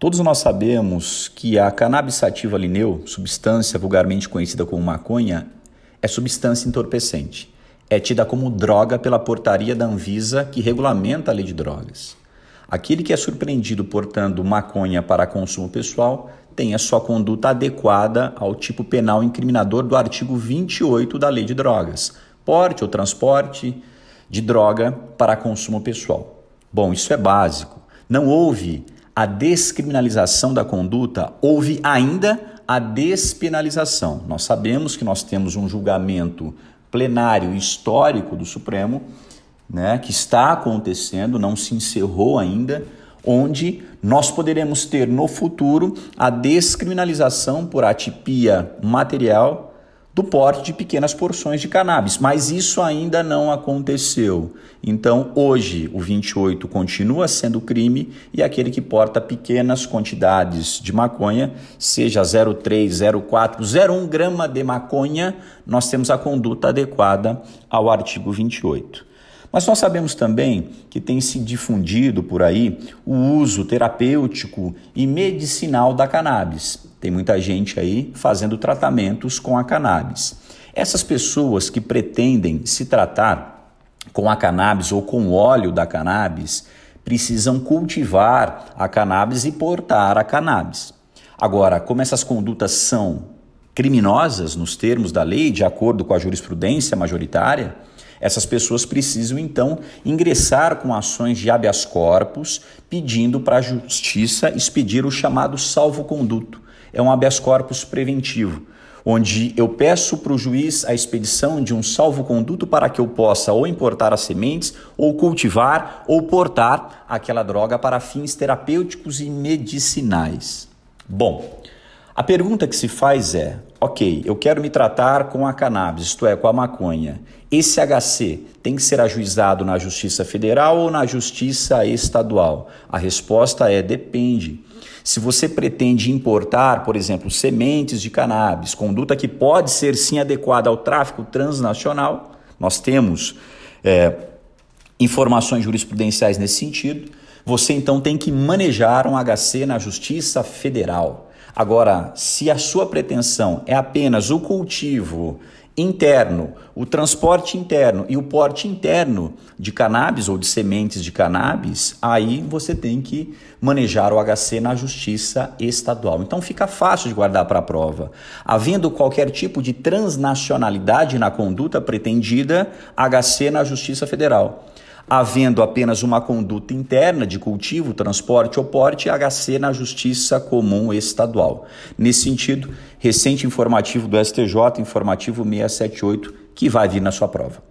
Todos nós sabemos que a cannabis sativa lineu, substância vulgarmente conhecida como maconha, é substância entorpecente. É tida como droga pela portaria da Anvisa que regulamenta a lei de drogas. Aquele que é surpreendido portando maconha para consumo pessoal tem a sua conduta adequada ao tipo penal incriminador do artigo 28 da Lei de Drogas, porte ou transporte de droga para consumo pessoal. Bom, isso é básico. Não houve a descriminalização da conduta, houve ainda a despenalização. Nós sabemos que nós temos um julgamento plenário histórico do Supremo, né, que está acontecendo, não se encerrou ainda, onde nós poderemos ter no futuro a descriminalização por atipia material do porte de pequenas porções de cannabis, mas isso ainda não aconteceu. Então, hoje, o 28 continua sendo crime e aquele que porta pequenas quantidades de maconha, seja 0,3, 0,4, 0,1 grama de maconha, nós temos a conduta adequada ao artigo 28. Mas nós sabemos também que tem se difundido por aí o uso terapêutico e medicinal da cannabis. Tem muita gente aí fazendo tratamentos com a cannabis. Essas pessoas que pretendem se tratar com a cannabis ou com o óleo da cannabis precisam cultivar a cannabis e portar a cannabis. Agora, como essas condutas são criminosas nos termos da lei, de acordo com a jurisprudência majoritária, essas pessoas precisam então ingressar com ações de habeas corpus, pedindo para a justiça expedir o chamado salvo-conduto. É um habeas corpus preventivo, onde eu peço para o juiz a expedição de um salvo-conduto para que eu possa ou importar as sementes, ou cultivar, ou portar aquela droga para fins terapêuticos e medicinais. Bom, a pergunta que se faz é: ok, eu quero me tratar com a cannabis, isto é, com a maconha. Esse HC tem que ser ajuizado na Justiça Federal ou na Justiça Estadual? A resposta é: depende. Se você pretende importar, por exemplo, sementes de cannabis, conduta que pode ser sim adequada ao tráfico transnacional, nós temos é, informações jurisprudenciais nesse sentido. Você então tem que manejar um HC na Justiça Federal. Agora, se a sua pretensão é apenas o cultivo interno, o transporte interno e o porte interno de cannabis ou de sementes de cannabis, aí você tem que manejar o HC na justiça estadual. Então fica fácil de guardar para a prova. Havendo qualquer tipo de transnacionalidade na conduta pretendida, HC na justiça federal havendo apenas uma conduta interna de cultivo, transporte ou porte, HC na Justiça Comum Estadual. Nesse sentido, recente informativo do STJ, informativo 678, que vai vir na sua prova.